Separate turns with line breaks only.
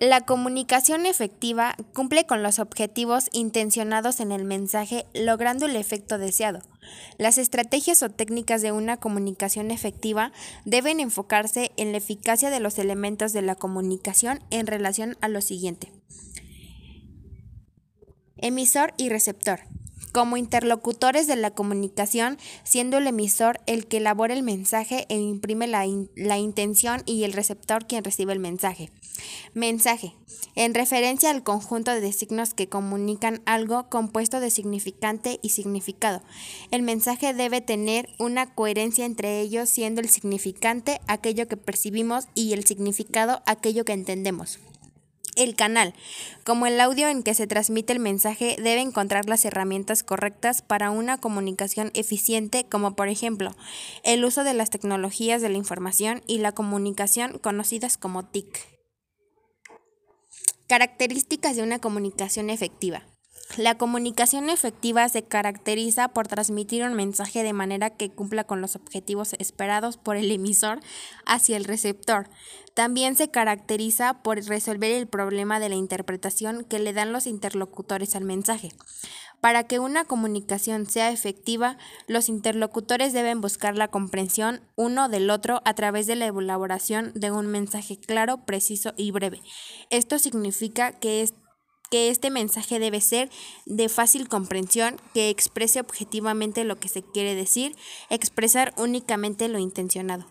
La comunicación efectiva cumple con los objetivos intencionados en el mensaje logrando el efecto deseado. Las estrategias o técnicas de una comunicación efectiva deben enfocarse en la eficacia de los elementos de la comunicación en relación a lo siguiente. Emisor y receptor como interlocutores de la comunicación, siendo el emisor el que elabora el mensaje e imprime la, la, intención y el receptor quien recibe el mensaje. Mensaje. En referencia al conjunto de signos que comunican algo compuesto de significante y significado. El mensaje debe tener una coherencia entre ellos, siendo el significante aquello que percibimos y el significado aquello que entendemos. El canal, como el audio en que se transmite el mensaje, debe encontrar las herramientas correctas para una comunicación eficiente, como por ejemplo el uso de las tecnologías de la información y la comunicación conocidas como TIC. Características de una comunicación efectiva. La comunicación efectiva se caracteriza por transmitir un mensaje de manera que cumpla con los objetivos esperados por el emisor hacia el receptor. También se caracteriza por resolver el problema de la interpretación que le dan los interlocutores al mensaje. Para que una comunicación sea efectiva, los interlocutores deben buscar la comprensión uno del otro a través de la elaboración de un mensaje claro, preciso y breve. Esto significa que es que este mensaje debe ser de fácil comprensión, que exprese objetivamente lo que se quiere decir, expresar únicamente lo intencionado.